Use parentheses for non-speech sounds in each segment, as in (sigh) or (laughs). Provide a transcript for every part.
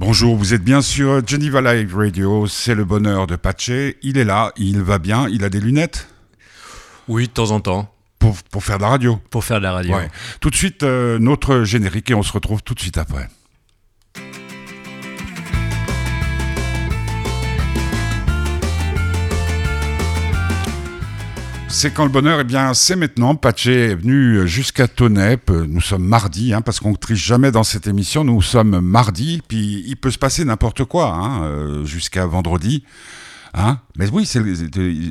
Bonjour, vous êtes bien sur Geneva Live Radio, c'est le bonheur de Patché. Il est là, il va bien, il a des lunettes? Oui, de temps en temps. Pour, pour faire de la radio? Pour faire de la radio. Ouais. Tout de suite, euh, notre générique et on se retrouve tout de suite après. C'est quand le bonheur, eh bien, c'est maintenant. Patché est venu jusqu'à Tonep. Nous sommes mardi, hein, parce qu'on ne triche jamais dans cette émission. Nous sommes mardi, puis il peut se passer n'importe quoi hein, euh, jusqu'à vendredi. Hein? Mais oui, c'est,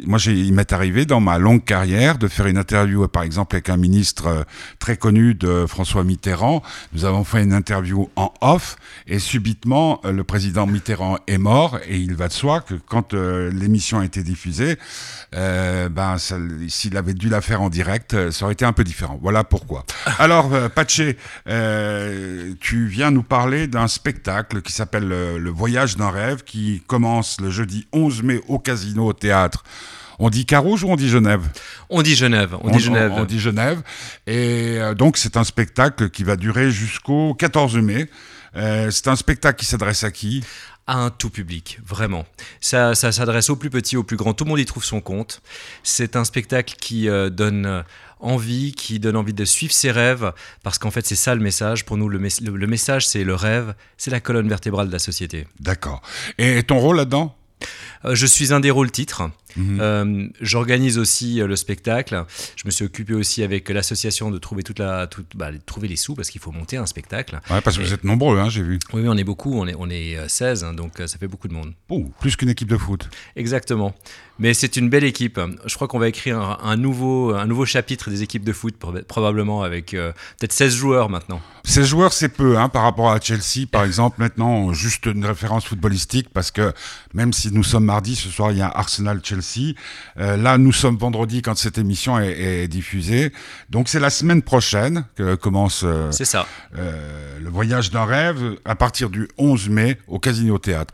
moi, j'ai, il m'est arrivé dans ma longue carrière de faire une interview, par exemple, avec un ministre euh, très connu de François Mitterrand. Nous avons fait une interview en off et subitement, euh, le président Mitterrand est mort et il va de soi que quand euh, l'émission a été diffusée, euh, ben, s'il avait dû la faire en direct, ça aurait été un peu différent. Voilà pourquoi. (laughs) Alors, euh, Patché, euh, tu viens nous parler d'un spectacle qui s'appelle Le Voyage d'un rêve qui commence le jeudi 11 mai au Casino au Théâtre. On dit Carouge ou on dit Genève On dit Genève. On, dit Genève. On, dit Genève. Et euh, donc, c'est un spectacle qui va durer jusqu'au 14 mai. Euh, c'est un spectacle qui s'adresse à qui? À un tout public, vraiment. Ça, ça s'adresse aux plus petits, aux plus grands. Tout le monde y trouve son compte. C'est un spectacle qui euh, donne envie, qui donne envie de suivre ses rêves, parce qu'en fait, c'est ça le message. Pour nous, le, mes le, le message, c'est le rêve, c'est la colonne vertébrale de la société. D'accord. Et ton rôle là-dedans? Je suis un des rôles titres. Mmh. Euh, J'organise aussi euh, le spectacle. Je me suis occupé aussi avec l'association de trouver toute la, toute, bah, trouver les sous parce qu'il faut monter un spectacle. Ouais, parce que Et- vous êtes nombreux, hein, j'ai vu. Oui, on est beaucoup. On est, on est euh, 16, hein, donc euh, ça fait beaucoup de monde. Oh, plus qu'une équipe de foot. Exactement. Mais c'est une belle équipe. Je crois qu'on va écrire un, un nouveau, un nouveau chapitre des équipes de foot, proba- probablement avec euh, peut-être 16 joueurs maintenant. 16 joueurs, c'est peu hein, par rapport à Chelsea, par (laughs) exemple. Maintenant, juste une référence footballistique, parce que même si nous sommes mardi, ce soir, il y a Arsenal-Chelsea. Euh, là, nous sommes vendredi quand cette émission est, est diffusée. Donc, c'est la semaine prochaine que commence euh, ça. euh, le voyage d'un rêve à partir du 11 mai au Casino Théâtre.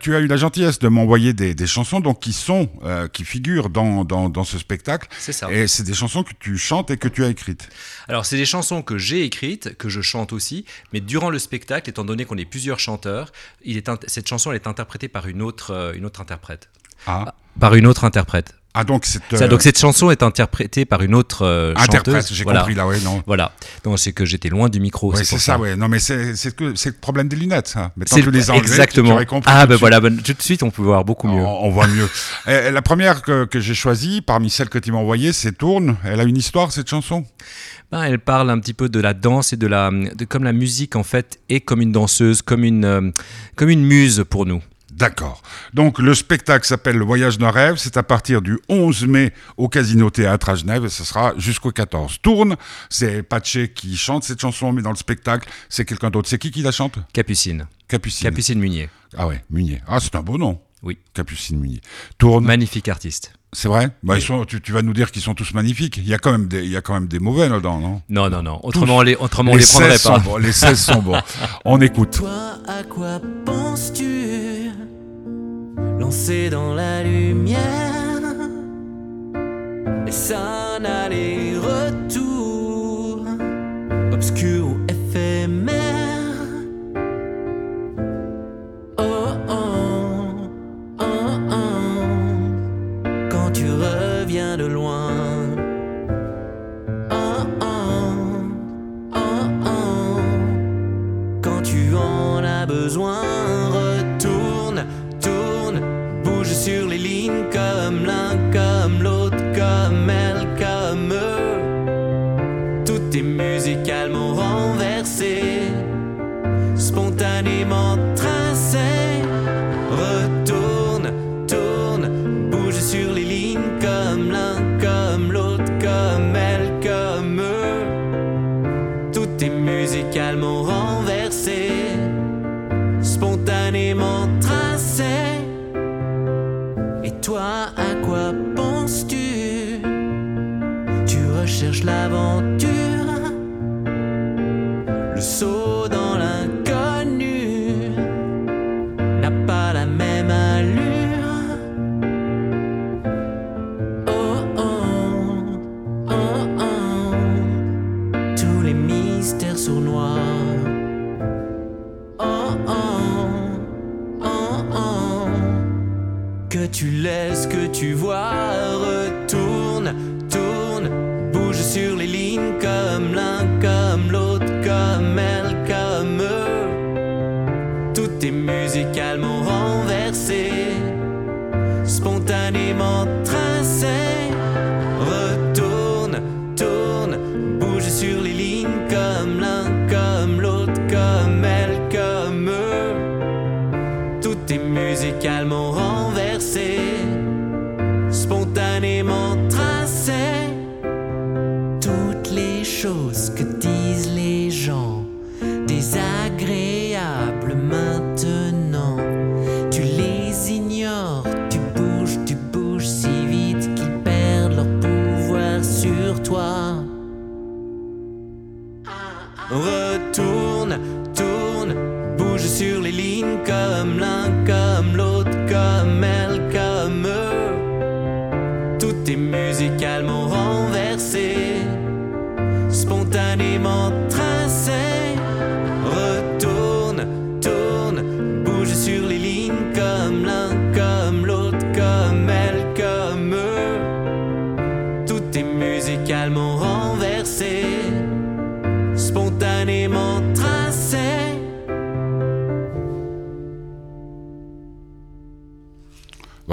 Tu as eu la gentillesse de m'envoyer des, des chansons donc qui sont, qui figurent dans, dans, dans ce spectacle. C'est ça. Et c'est des chansons que tu chantes et que tu as écrites. Alors, c'est des chansons que j'ai écrites, que je chante aussi, mais durant le spectacle, étant donné qu'on est plusieurs chanteurs, il est int- cette chanson elle est interprétée par une autre, une autre interprète. Ah, Par une autre interprète. ah donc c'est Ça, euh, donc cette chanson est interprétée par une autre euh, interprète. chanteuse. J'ai voilà. compris là, ouais, non. Voilà. Donc c'est que j'étais loin du micro. Ouais, c'est pour ça, ouais. Non, mais c'est que le problème des lunettes, ça. Mais C'est tu le- les tu- exactement. tu compris ah ben voilà, ben, tout de suite on peut voir beaucoup mieux. On, on voit mieux. (laughs) Et la première que, que j'ai choisie, parmi celles que tu m'as envoyées, c'est Tourne. Elle a une histoire, cette chanson? Ben, elle parle un petit peu de la danse et de la, de comme la musique en fait est comme une danseuse, comme une, euh, comme une muse pour nous. D'accord. Donc le spectacle s'appelle Le Voyage d'un rêve. C'est à partir du 11 mai au Casino Théâtre à Genève et ce sera jusqu'au 14. Tourne, c'est Patché qui chante cette chanson, mais dans le spectacle, c'est quelqu'un d'autre. C'est qui qui la chante? Capucine, Capucine. Capucine Munier. Ah ouais, Munier. Ah, c'est un beau nom. Oui. Capucine Munier. Tourne. Magnifique artiste. C'est vrai bah, ils sont, tu, tu vas nous dire qu'ils sont tous magnifiques. Il y a quand même des, il y a quand même des mauvais là-dedans, non? Non, non, non. Autrement, on les, autrement on les 16 prendrait pas. bons, les 16 sont bons. (laughs) On écoute. Toi, à quoi penses-tu? Lancé dans la lumière Et ça aller-retour Obscur besoin,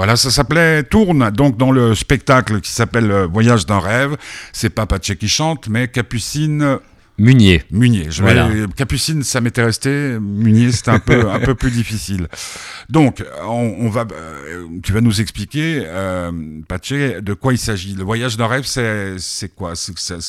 Voilà, ça s'appelait Tourne, donc dans le spectacle qui s'appelle euh, Voyage d'un rêve. C'est pas Pache qui chante, mais Capucine Munier. Munier. Je Voilà. vais- Capucine, ça m'était resté. Munier, c'était un peu, un peu plus difficile. Donc, on, on va, euh, tu vas nous expliquer, euh, Pache, de quoi il s'agit. Le voyage d'un rêve, c'est, c'est quoi?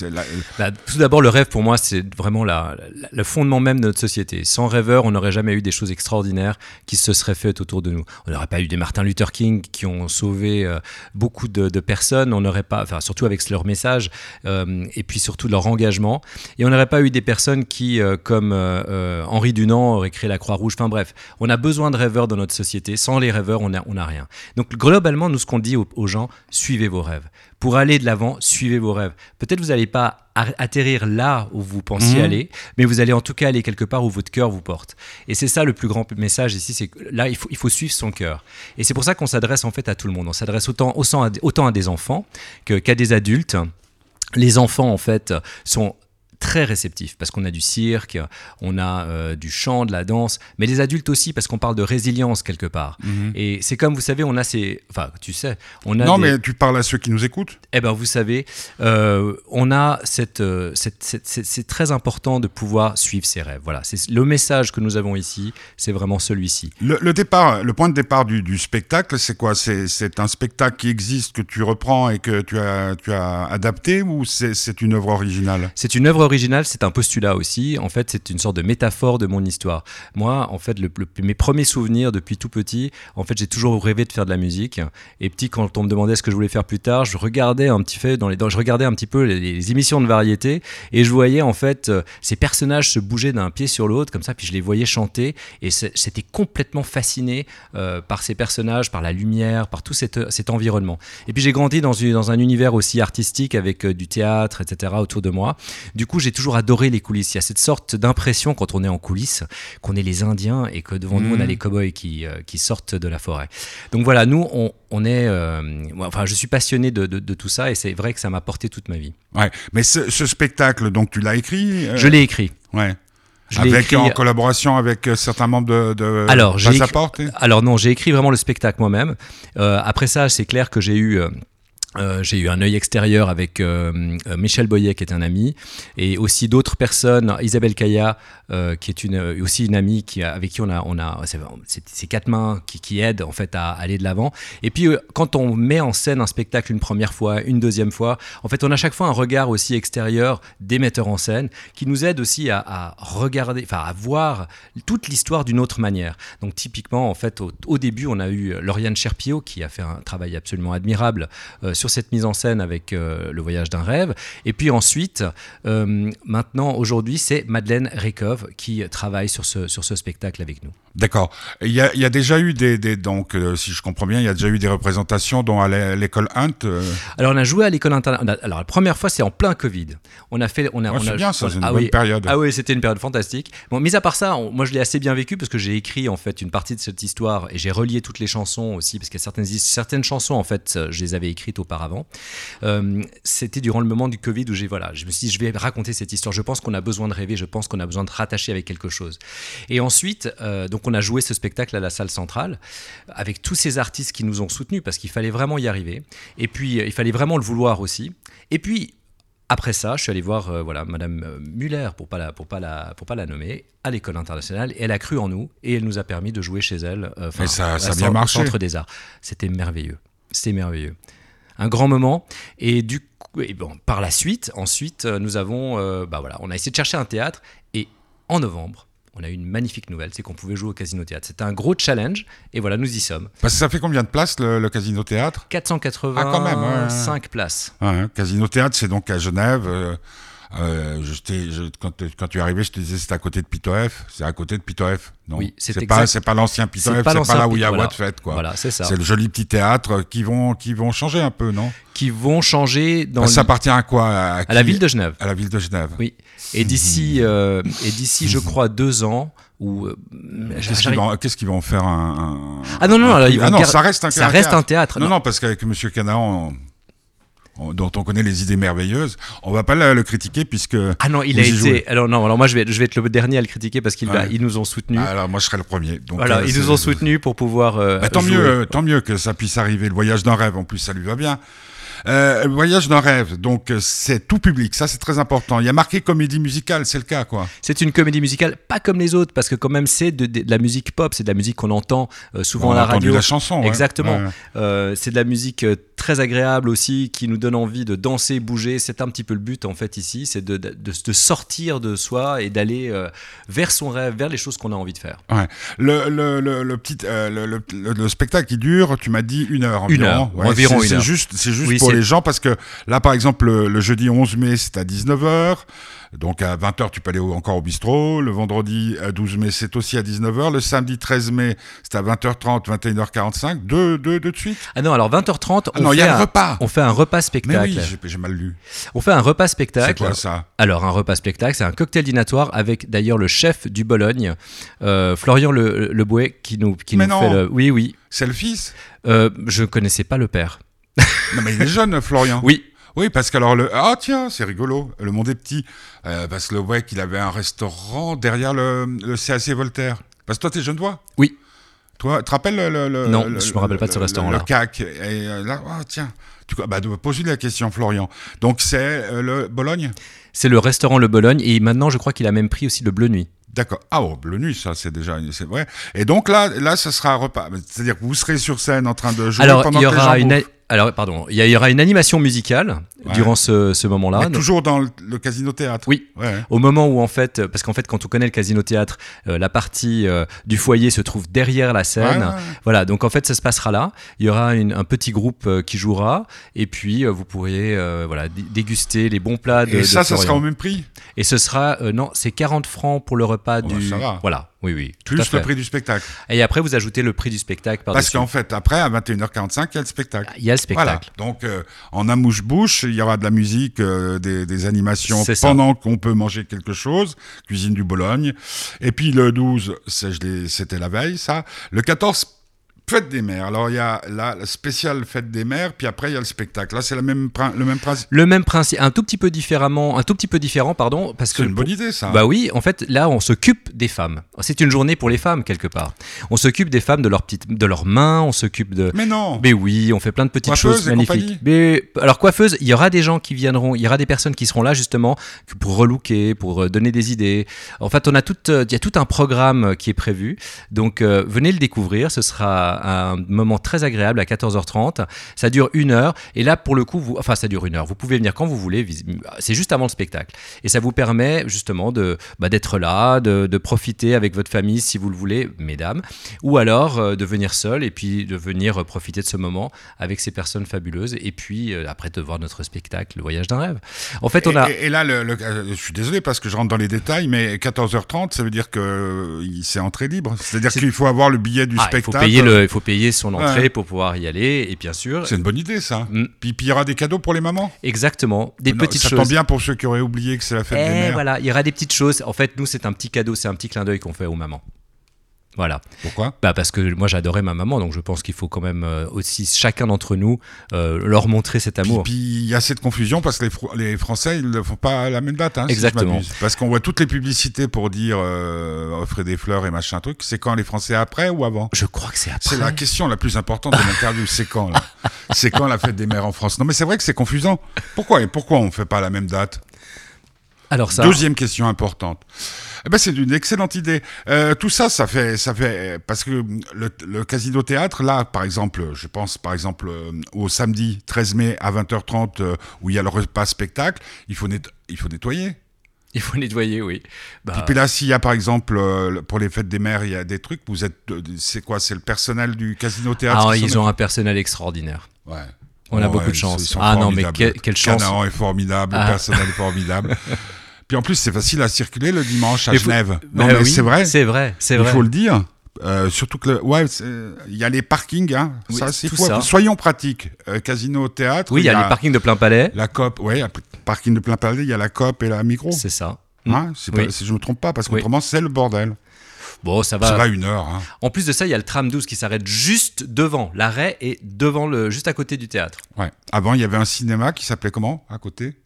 La- Bah, tout d'abord, le rêve, pour moi, c'est vraiment la- la- le fondement même de notre société. Sans rêveur, on n'aurait jamais eu des choses extraordinaires qui se seraient faites autour de nous. On n'aurait pas eu des Martin Luther King qui ont sauvé euh, beaucoup de, de personnes. On n'aurait pas, enfin, surtout avec leur message euh, et puis surtout leur engagement. Et on n'aurait pas eu des personnes qui, euh, comme euh, euh, Henri Dunant, auraient créé la Croix-Rouge. Enfin bref, on a besoin de rêveurs dans notre société. Sans les rêveurs, on n'a on a rien. Donc globalement, nous, ce qu'on dit aux, aux gens, suivez vos rêves. Pour aller de l'avant, suivez vos rêves. Peut-être vous n'allez pas atterrir là où vous pensiez Mhm. aller, mais vous allez en tout cas aller quelque part où votre cœur vous porte. Et c'est ça le plus grand message ici, c'est que là, il faut, il faut suivre son cœur. Et c'est pour ça qu'on s'adresse en fait à tout le monde. On s'adresse autant, autant, à, autant à des enfants qu'à des adultes. Les enfants, en fait, sont très réceptifs parce qu'on a du cirque, on a euh, du chant, de la danse, mais les adultes aussi parce qu'on parle de résilience quelque part. Et c'est comme vous savez, on a ces, enfin tu sais, on a Non, des- mais tu parles à ceux qui nous écoutent. eh ben, vous savez, euh, on a cette, euh, cette- cette- cette- c'est très important de pouvoir suivre ses rêves. Voilà, c'est le message que nous avons ici, c'est vraiment celui-ci. Le, le départ, le point de départ du, du spectacle, c'est quoi? C'est, un spectacle qui existe, que tu reprends et que tu as, tu as adapté ou c'est une œuvre originale? C'est une œuvre originale, c'est un postulat aussi. En fait, c'est une sorte de métaphore de mon histoire. Moi, en fait, mes premiers souvenirs depuis tout petit, en fait, j'ai toujours rêvé de faire de la musique. Et petit, quand on me demandait ce que je voulais faire plus tard, je regardais un petit fait dans les, je regardais un petit peu les, émissions de variété et je voyais en fait euh, ces personnages se bouger d'un pied sur l'autre comme ça, puis je les voyais chanter et j'étais complètement fasciné euh, par ces personnages, par la lumière, par tout cet, environnement. Et puis j'ai grandi dans, dans un univers aussi artistique avec euh, du théâtre, etc. autour de moi. Du coup, j'ai toujours adoré les coulisses. Il y a cette sorte d'impression quand on est en coulisses, qu'on est les Indiens et que devant nous, on a Mhm. les cow-boys qui, euh, qui sortent de la forêt. Donc voilà, nous, on, on est. euh, enfin, je suis passionné de, de- de tout ça et c'est vrai que ça m'a porté toute ma vie. Ouais. Mais ce, ce spectacle, donc tu l'as écrit euh, Je l'ai écrit. Ouais. Je Avec, écrit- en collaboration avec certains membres de, de Alors, j'ai Passaporte et- Alors non, j'ai écrit vraiment le spectacle moi-même. Euh, après ça, c'est clair que j'ai eu... euh, j'ai eu un œil extérieur avec euh, euh, Michel Boyer qui est un ami et aussi d'autres personnes Isabelle Kaya qui est aussi une amie avec qui on a, on c'est quatre mains qui, aident en fait à aller de l'avant. Et puis quand on met en scène un spectacle une première fois une deuxième fois en fait on a chaque fois un regard aussi extérieur des metteurs en scène qui nous aide aussi à, regarder enfin à voir toute l'histoire d'une autre manière. Donc typiquement en fait au, début on a eu Lauriane Cherpiot qui a fait un travail absolument admirable sur cette mise en scène avec euh, le voyage d'un rêve. Et puis ensuite, euh, maintenant, aujourd'hui, c'est Madeleine Rekov qui travaille sur ce, sur ce spectacle avec nous. D'accord. Il y a, il y a déjà eu des, des donc euh, si je comprends bien, il y a déjà eu des représentations dont à l'é- l'école Hunt. Alors on a joué à l'école internationale. Alors la première fois c'est en plein Covid. On a fait, on a, Ouais, on c'est a- bien, ça, c'est une ah bonne oui, période. Ah oui, c'était une période fantastique. Bon, mis à part ça, on- moi je l'ai assez bien vécu parce que j'ai écrit en fait une partie de cette histoire et j'ai relié toutes les chansons aussi parce a certaines certaines chansons en fait, je les avais écrites auparavant. Euh, c'était durant le moment du Covid où j'ai voilà, je me suis dit je vais raconter cette histoire. Je pense qu'on a besoin de rêver, je pense qu'on a besoin de rattacher avec quelque chose. Et ensuite, euh, donc on a joué ce spectacle à la salle centrale avec tous ces artistes qui nous ont soutenus parce qu'il fallait vraiment y arriver. Et puis euh, il fallait vraiment le vouloir aussi. Et puis après ça, je suis allé voir euh, voilà Madame Muller pour pas la pour pas la pour pas la nommer à l'école internationale et elle a cru en nous et elle nous a permis de jouer chez elle. euh, ça- ça a bien marché. Centre des Arts. C'était merveilleux. C'était merveilleux. Un grand moment et du coup, et bon, par la suite, ensuite, euh, nous avons euh, bah voilà, on a essayé de chercher un théâtre et en novembre. On a eu une magnifique nouvelle, c'est qu'on pouvait jouer au Casino Théâtre. C'était un gros challenge et voilà, nous y sommes. Parce que ça fait combien de places le, le Casino Théâtre? 485 Ah, quand même, ouais, ouais. places. Ouais, hein, Casino Théâtre, c'est donc à Genève. euh, euh, je je- quand, quand tu es arrivé, je te disais c'était à côté de Pitof. C'est à côté de Pitof, non Oui, c'est c'est pas, c'est pas l'ancien Pitof, c'est pas, l'ancien là où il y a voilà. Fête, quoi. Voilà, c'est ça. C'est le joli petit théâtre qui vont, qui vont changer un peu, non? Qui vont changer dans Bah, Ça appartient à quoi? À, à la ville de Genève. À la ville de Genève. Oui. Et d'ici, (laughs) euh, et d'ici, je crois, deux ans, euh, Qu'est-ce qu'ils vont, qu'est-ce qu'ils vont faire un, un- Ah non, non, un alors, truc- ils vont ah non, ça reste un, ça reste théâtre. un théâtre. Non, Non. non, parce qu'avec Monsieur Canaan, dont on connaît les idées merveilleuses, on va pas le, le critiquer puisque. Ah non, il a été. jouez. Alors non, alors moi je vais, je vais être le dernier à le critiquer parce qu'ils ils nous ont soutenus. Ah, alors moi je serai le premier. Donc, voilà, euh, ils nous ont soutenus pour pouvoir. euh, Bah, tant jouer. mieux, tant mieux que ça puisse arriver. Le voyage d'un rêve, en plus, ça lui va bien. Euh, voyage d'un rêve, donc euh, c'est tout public, ça c'est très important. Il y a marqué comédie musicale, c'est le cas quoi. C'est une comédie musicale pas comme les autres parce que quand même c'est de, de- de la musique pop, c'est de la musique qu'on entend euh, souvent on à la radio. la chanson. Exactement. Ouais. Euh, c'est de la musique très agréable aussi, qui nous donne envie de danser, bouger. C'est un petit peu le but en fait ici, c'est de, de, de- de sortir de soi et d'aller vers son rêve, vers les choses qu'on a envie de faire. Ouais. Le, le, le, le petit, le, le- le- le spectacle qui dure, tu m'as dit une heure environ. Une heure, Ouais, environ c'est- une C'est heure. juste, c'est juste Oui, pour les gens parce que là, par exemple, le, le jeudi 11 mai, c'est à 19h. Donc à 20h, tu peux aller au- encore au bistrot. Le vendredi euh, 12 mai, c'est aussi à 19h. Le samedi 13 mai, c'est à 20h30, 21h45. Deux, deux, deux de suite? Ah non, alors 20h30, Ah on, non, il y fait a un, repas. on fait un repas Mais spectacle. oui, j'ai- mal lu. On fait un repas C'est spectacle. quoi ça? Alors un repas spectacle, c'est un cocktail dînatoire avec d'ailleurs le chef du Bologne, euh, Florian Le, Le Bouet, qui nous, qui Mais nous non. fait le. Oui, oui. C'est le fils? Euh, je connaissais pas le père. Non, mais il est jeune, Florian. Oui. Oui, parce qu'alors le ah tiens c'est rigolo le monde est petit euh, parce que le ouais qu'il avait un restaurant derrière le, le CAC Voltaire parce que toi t'es genevois? Oui. toi tu te rappelles le, le- le- Non, le- je me rappelle pas de ce restaurant-là. le CAC et euh, là ah tiens tu bah pose-lui la question Florian donc c'est euh, le Bologne? C'est le restaurant Le Bologne et maintenant je crois qu'il a même pris aussi le Bleu Nuit. D'accord. Ah bon, le nuit, ça c'est déjà, c'est vrai. Et donc là, là, ça sera un repas. C'est-à-dire que vous serez sur scène en train de jouer Alors pendant il y que les aura gens une. Alors pardon, il y, aura une animation musicale Ouais. durant ce, ce moment-là. Toujours dans le, le casino théâtre. Oui. Ouais. Au moment où en fait, parce qu'en fait quand on connaît le casino théâtre, euh, la partie euh, du foyer se trouve derrière la scène. Ouais. Voilà, donc en fait ça se passera là. Il y aura une- un petit groupe euh, qui jouera et puis vous pourrez voilà dé- déguster les bons plats de. Et de ça, ça Florian. sera au même prix, Et ce sera non, c'est 40 francs pour le repas Oh, du. Voilà, oui oui. Plus le prix du spectacle. Et après vous ajoutez le prix du spectacle par Parce qu'en fait, après, à 21h45, il y a le spectacle. il y a le Voilà. spectacle. Donc, euh, en amouche-bouche, il y aura de la musique, euh, des, des animations pendant qu'on peut manger quelque chose. Cuisine du Bologne. Et puis le 12, c'est- je l'ai- c'était la veille, ça. Le 14, Fête des mères. Alors, il y a la, spéciale Fête des mères, puis après, il y a le spectacle. Là, c'est même, le même principe. Le même principe, un tout petit peu différemment, un tout petit peu différent, pardon, parce que C'est une bonne idée, ça. Bah oui, en fait, là, on s'occupe des femmes. C'est une journée pour les femmes quelque part. On s'occupe des femmes de leurs petites, de leurs mains, on s'occupe de. Mais non. Mais oui, on fait plein de petites Coiffeuse choses magnifiques. Mais alors coiffeuse, il y aura des gens qui viendront, il y aura des personnes qui seront là justement pour relooker, pour euh, donner des idées. En fait, on a tout, euh, il y a tout un programme euh, qui est prévu. Donc euh, venez le découvrir. Ce sera un moment très agréable à 14h30. Ça dure une heure. Et là, pour le coup, vous, enfin, ça dure une heure. Vous pouvez venir quand vous voulez. C'est juste avant le spectacle. Et ça vous permet justement de bah, d'être là, de, de profiter avec votre famille si vous le voulez, mesdames, ou alors euh, de venir seul et puis de venir euh, profiter de ce moment avec ces personnes fabuleuses. Et puis euh, après de voir notre spectacle, le voyage d'un rêve. En fait, on Et, a. et- et là, le, le- je suis désolé parce que je rentre dans les détails, mais 14h30, ça veut dire que c'est entrée libre. C'est-à-dire C'est- qu'il faut avoir le billet du Ah, il faut spectacle. payer le, il faut payer son entrée Ouais. pour pouvoir y aller. Et bien sûr, C'est une bonne idée, ça. Mm. Puis, puis il y aura des cadeaux pour les mamans. exactement, des Non, petites ça choses. tombe bien pour ceux qui auraient oublié que c'est la fête des Eh, mères. voilà, il y aura des petites choses. En fait, nous, c'est un petit cadeau, c'est un petit clin d'œil qu'on fait aux mamans. Voilà. Pourquoi? Bah parce que moi j'adorais ma maman, donc je pense qu'il faut quand même euh, aussi chacun d'entre nous euh, leur montrer cet amour. puis il y a cette confusion parce que les, Fr- les Français, ils ne font pas à la même date. hein, Exactement. parce qu'on voit toutes les publicités pour dire euh, offrez des fleurs et machin truc. C'est quand les Français après ou avant? Je crois que c'est après. C'est la question la plus importante de l'interview. C'est quand C'est quand la fête des mères en France? Non mais c'est vrai que c'est confusant. Pourquoi? Et pourquoi on ne fait pas à la même date? Alors ça, Deuxième question importante. Eh ben, c'est une excellente idée. Euh, tout ça, ça fait, ça fait, parce que le, le casino théâtre, là, par exemple, je pense, par exemple, euh, au samedi 13 mai à 20h30, euh, où il y a le repas spectacle, il faut, net- il faut nettoyer. il faut nettoyer, oui. Bah, Et puis là, s'il y a, par exemple, euh, pour les fêtes des mères, il y a des trucs, vous êtes, c'est quoi, c'est le personnel du casino théâtre ah, ils s'en ont un personnel extraordinaire. Ouais. On a Oh, beaucoup ouais, de chance. sont- sont Ah non, mais que- quelle chance. Canaan est formidable, Ah. le personnel est formidable. (laughs) Puis en plus, c'est facile à circuler le dimanche à faut- Genève. Non, Bah mais oui, c'est vrai. C'est vrai, c'est Il faut le dire. Euh, surtout que le, ouais, il y a les parkings, hein. Oui, ça, c'est ça. Soyons pratiques. Euh, casino, théâtre. Oui, il y a les parkings de plein palais. La COP, ouais, parking de plein palais. Il y a la COP et la micro. C'est ça. Hein, Oui. pas- si je me trompe pas, parce qu'autrement c'est le bordel. Bon, ça Ça va. va une heure. Hein. En plus de ça, il y a le tram 12 qui s'arrête juste devant. L'arrêt est devant le, juste à côté du théâtre. Ouais. Avant, il y avait un cinéma qui s'appelait comment? À côté?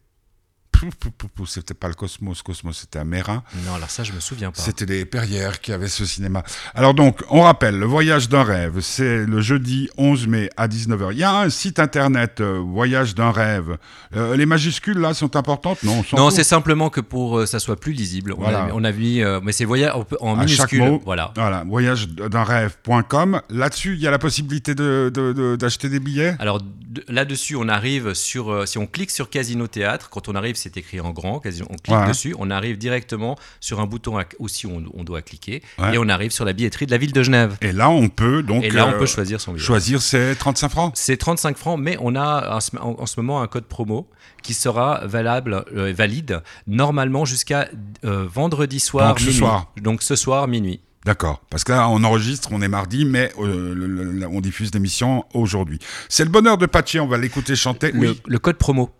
C'était pas le Cosmos. Cosmos, c'était à Mérin. Non, alors ça, je me souviens pas. C'était les Perrières qui avaient ce cinéma. Alors donc, on rappelle, le voyage d'un rêve, c'est le jeudi 11 mai à 19h. Il y a un site internet, euh, voyage d'un rêve. Euh, les majuscules, là, sont importantes? Non, Non, c'est simplement que pour euh, ça soit plus lisible. On, Voilà. a, on a mis, euh, mais c'est voyage en, en À chaque minuscule. mot. Voilà. Voilà, voyage d'un rêve.com. Là-dessus, il y a la possibilité de- de- de- d'acheter des billets? Alors de- là-dessus, on arrive sur, si on clique sur Casino Théâtre, quand on arrive, c'est écrit en grand. On clique Ouais. dessus, on arrive directement sur un bouton à- aussi où on, on doit cliquer, Ouais. et on arrive sur la billetterie de la ville de Genève. Et là, on peut donc et là, on euh, peut choisir son billet. choisir ses 35 francs. C'est 35 francs, mais on a en ce, en- en ce moment un code promo qui sera valable, euh, valide normalement jusqu'à euh, vendredi soir Donc ce soir. Donc ce soir minuit. D'accord. Parce que là, on enregistre, on est mardi, mais euh, le- le- on diffuse l'émission aujourd'hui. C'est le bonheur de Patché, on va l'écouter chanter. Le, Oui. le code promo.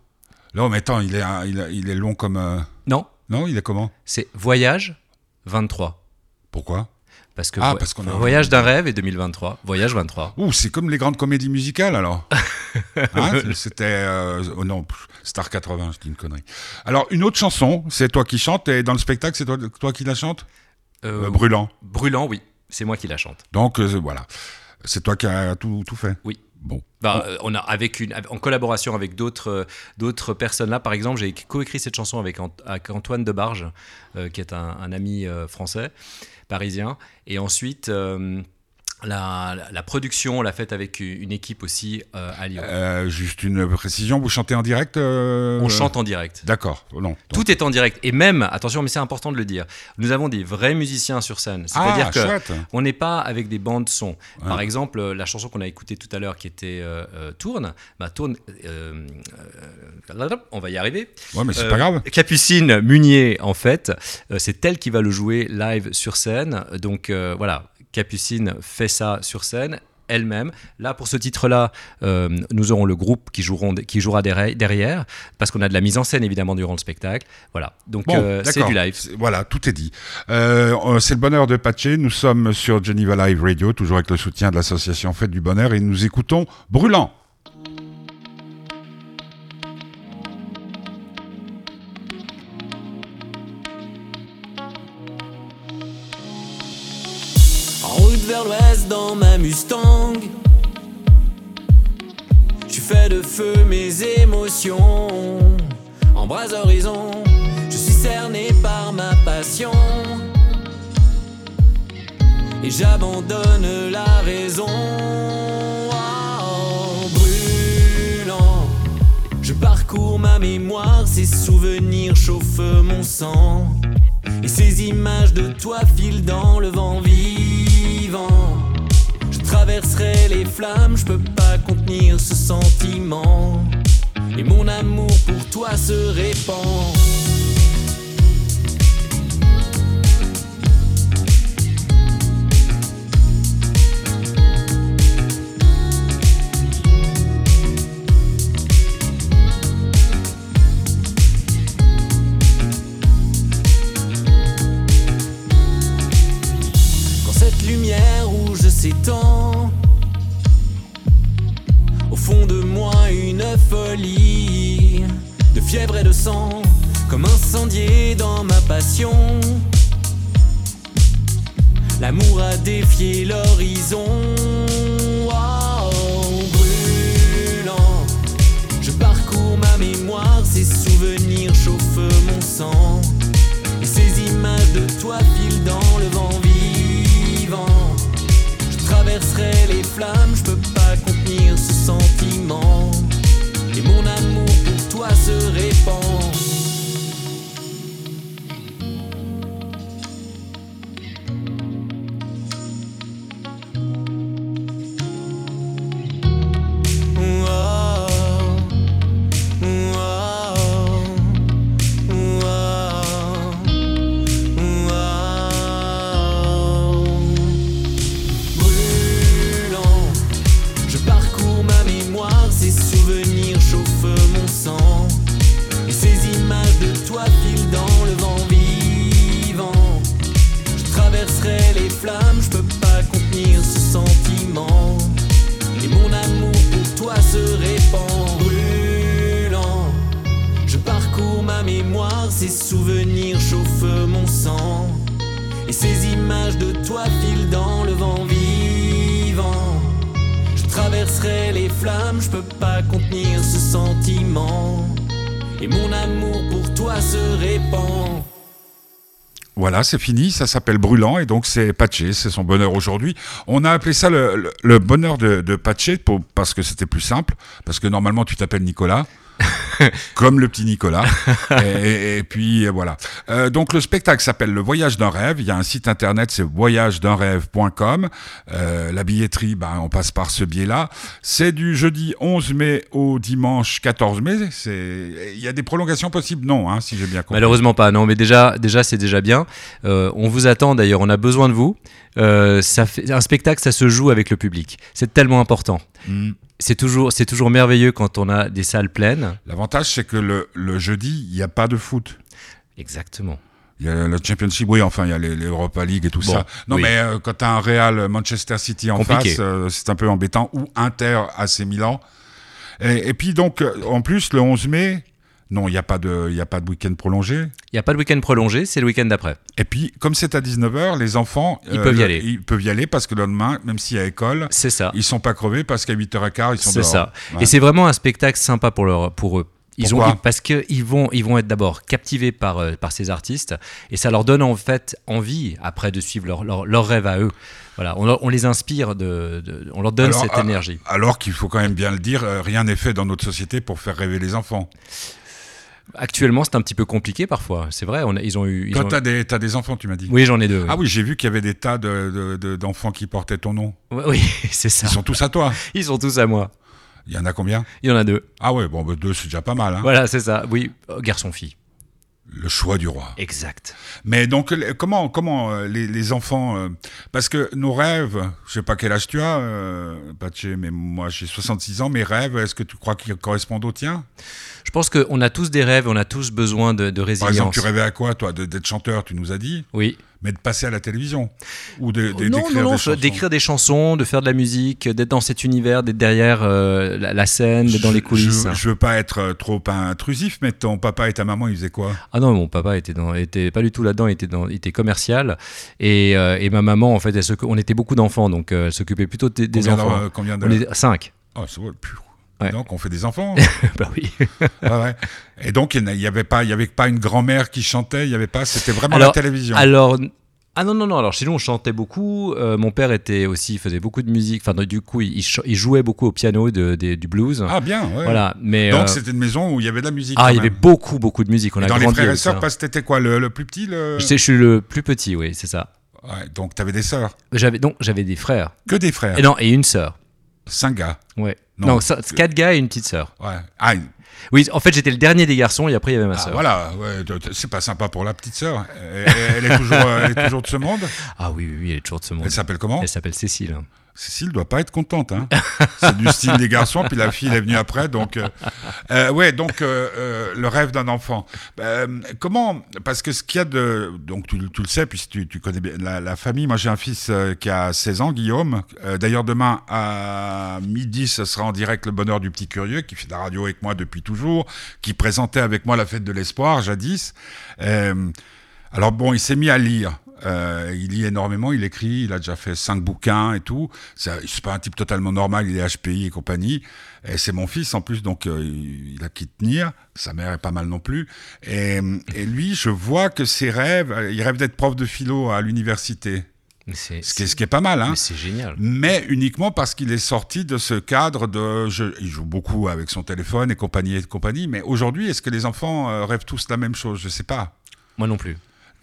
Non, mais attends, il est, il, est- il est long comme. euh, Non, Non, il est comment? C'est voyage 23. Pourquoi? Parce que Ah, vo- parce qu'on a- voyage d'un rêve et 2023. Voyage 23. Ouh, c'est comme les grandes comédies musicales alors. (laughs) Hein, C'était. euh, oh non, Star 80, je dis une connerie. Alors, une autre chanson, c'est toi qui chantes, et dans le spectacle, c'est toi, toi qui la chantes Euh, Euh, Brûlant. Brûlant, oui. C'est moi qui la chante. Donc, voilà. C'est toi qui as tout, tout fait? Oui. Bah, euh, on a avec une, en collaboration avec d'autres euh, d'autres personnes là. Par exemple, j'ai coécrit cette chanson avec, Ant- avec Antoine Debarge, euh, qui est un, ami français, parisien. Et ensuite, la, production, on l'a faite avec une équipe aussi euh, à Lyon. Euh, juste une précision, vous chantez en direct euh, on chante en direct. D'accord. Non. Donc- Tout est en direct. Et même, attention, mais c'est important de le dire, nous avons des vrais musiciens sur scène. C'est-à-dire ah, que chouette. on n'est pas avec des bandes son. Ouais. Par exemple, la chanson qu'on a écoutée tout à l'heure qui était Tourne, bah, Tourne, on va y arriver. Ouais, mais c'est pas grave. Capucine Munier, en fait, c'est elle qui va le jouer live sur scène. Donc voilà, Capucine fait ça sur scène elle-même. Là, pour ce titre-là, euh, nous aurons le groupe qui, joueront, qui jouera derrière, parce qu'on a de la mise en scène, évidemment, durant le spectacle. Voilà, donc Bon, euh, c'est du live. Voilà, tout est dit. Euh, c'est le bonheur de Patché. Nous sommes sur Geneva Live Radio, toujours avec le soutien de l'association Fête du Bonheur, et nous écoutons Brûlant. Vers l'ouest dans ma Mustang. Je fais de feu mes émotions. En bras horizon, je suis cerné par ma passion. et j'abandonne la raison. Brûlant, je parcours ma mémoire, ces souvenirs chauffent mon sang. Et ces images de toi filent dans le vent Je traverserai les flammes, je peux pas contenir ce sentiment. Et mon amour pour toi se répand. Folie de fièvre et de sang, comme incendié dans ma passion. L'amour a défié l'horizon. Oh, brûlant, je parcours ma mémoire, ces souvenirs chauffent mon sang. Et ces images de toi filent dans le vent vivant. Je traverserai les flammes, toi mémoire, ces souvenirs chauffent mon sang. Et ces images de toi filent dans le vent vivant. Je traverserai les flammes, je peux pas contenir ce sentiment. Et mon amour pour toi se répand. Voilà, c'est fini, ça s'appelle Brûlant et donc c'est Patché, c'est son bonheur aujourd'hui. On a appelé ça le, bonheur de, Patché parce que c'était plus simple, parce que normalement tu t'appelles Nicolas. (laughs) comme le petit Nicolas. (laughs) et, puis euh, voilà. Euh, donc le spectacle s'appelle Le Voyage d'un rêve. Il y a un site internet, c'est voyagedaunrêve.com. Euh, la billetterie, ben, on passe par ce biais-là. C'est du jeudi 11 mai au dimanche 14 mai. Il y a des prolongations possibles, non, hein, si j'ai bien compris. Malheureusement pas, non, mais déjà, déjà c'est déjà bien. Euh, on vous attend d'ailleurs, on a besoin de vous. Euh, ça fait, un spectacle, ça se joue avec le public. C'est tellement important. Mm. C'est toujours, c'est toujours merveilleux quand on a des salles pleines. L'avantage, c'est que le, le jeudi, il n'y a pas de foot. Exactement. Il y a le Championship, oui, enfin, il y a l'Europa League et tout Bon, ça. Non, oui. mais euh, quand tu as un Real Manchester City en Compliqué. face, euh, c'est un peu embêtant. Ou Inter AC Milan. Et, et puis, donc, en plus, le 11 mai, non, il n'y a pas de, y a pas de week-end prolongé. Il n'y a pas de week-end prolongé, c'est le week-end d'après. Et puis, comme c'est à 19h, les enfants. Ils peuvent y le- aller. Ils peuvent y aller parce que le lendemain, même s'il y a école, C'est ça. ils sont pas crevés parce qu'à 8h15, ils sont C'est ça. Ouais. Et c'est vraiment un spectacle sympa pour, leur, pour eux. Ils Pourquoi ont, parce qu'ils vont, ils vont être d'abord captivés par, euh, par ces artistes et ça leur donne en fait envie après de suivre leur, leur, leur rêve à eux. Voilà, on, les inspire, de, de- on leur donne Alors, cette énergie. Alors qu'il faut quand même bien le dire, euh, rien n'est fait dans notre société pour faire rêver les enfants. Actuellement, c'est un petit peu compliqué parfois. C'est vrai, on a- ils ont eu. ils Toi, ont- t'as des, t'as des enfants, tu m'as dit. Oui, j'en ai deux. oui. Ah oui, j'ai vu qu'il y avait des tas de- de- de- d'enfants qui portaient ton nom. Oui, (laughs) c'est ça. Ils sont tous à toi. Ils sont tous à moi. Il y en a combien? Il y en a deux. Ah ouais, bon, bah, deux, c'est déjà pas mal. Hein. Voilà, c'est ça. Oui, euh, garçon-fille. Le choix du roi. Exact. Mais donc, comment, comment euh, les, les enfants... euh, parce que nos rêves, je sais pas quel âge tu as, euh, mais moi j'ai 66 ans, mes rêves, est-ce que tu crois qu'ils correspondent aux tiens? Je pense qu'on a tous des rêves, on a tous besoin de, de Par résilience. exemple, tu rêvais à quoi, toi D'être chanteur, tu nous as dit? Oui. Mais de passer à la télévision Ou de, de- non, d'écrire non, des chansons d'écrire des chansons, de faire de la musique, d'être dans cet univers, d'être derrière euh, la, la scène, d'être dans les coulisses. Je, je veux pas être euh, trop intrusif, mais ton papa et ta maman, ils faisaient quoi? Ah non, mon papa était, dans, était pas du tout là-dedans, il était, dans, il était commercial. Et, euh, et ma maman, en fait, elle on était beaucoup d'enfants, donc elle s'occupait plutôt des, enfants. Combien. On est cinq. Oh, c'est vrai, pur. Ouais. Donc, on fait des enfants. (laughs) bah oui. Ouais. Et donc, il n'y avait pas, il y avait pas une grand-mère qui chantait, il y avait pas, c'était vraiment Alors- la télévision. Alors, Ah non, non, non. Alors chez nous, on chantait beaucoup. Euh, mon père était aussi, il faisait beaucoup de musique. Enfin, du coup, il, jouait beaucoup au piano de, de- du blues. Ah bien, ouais. Voilà. Mais Donc euh, c'était une maison où il y avait de la musique. ah, il y avait beaucoup, beaucoup de musique. On Et a dans les frères et sœurs, parce que t'étais quoi, le, le plus petit le... Je, sais, je suis le plus petit, oui, c'est ça. Ouais, Donc t'avais des sœurs. J'avais donc j'avais des frères. Que des frères. Et non, et une sœur. Cinq gars. Ouais. Non. Non, ça- quatre gars et une petite sœur. Ouais. Ah, une- Oui, en fait, j'étais le dernier des garçons et après il y avait ma ah, sœur. voilà, ouais, c'est pas sympa pour la petite sœur. Elle, elle est toujours, euh, elle est toujours de ce monde. Ah oui, oui, oui, elle est toujours de ce monde. Elle s'appelle comment? Elle s'appelle Cécile. Cécile doit pas être contente. Hein. C'est du style des garçons, puis la fille est venue après. Donc, euh, euh, ouais, donc euh, le rêve d'un enfant. Euh, comment Parce que ce qu'il y a de, donc tu, tu le sais, puisque tu, tu connais bien la, la famille. Moi, j'ai un fils qui a 16 ans, Guillaume. D'ailleurs, demain à midi, ce sera en direct le Bonheur du petit curieux, qui fait de la radio avec moi depuis toujours, qui présentait avec moi la fête de l'espoir jadis. Alors bon, il s'est mis à lire. Euh, il lit énormément, il écrit, il a déjà fait cinq bouquins et tout. C'est pas un type totalement normal, il est HPI et compagnie. Et c'est mon fils en plus, donc euh, il a qui tenir. Sa mère est pas mal non plus. Et, et lui, je vois que ses rêves, euh, il rêve d'être prof de philo à l'université, ce qui est, ce qui est pas mal. Hein mais c'est génial. mais uniquement parce qu'il est sorti de ce cadre de... Je, il joue beaucoup avec son téléphone et compagnie et compagnie, mais aujourd'hui, est-ce que les enfants rêvent tous la même chose? Je sais pas. Moi non plus.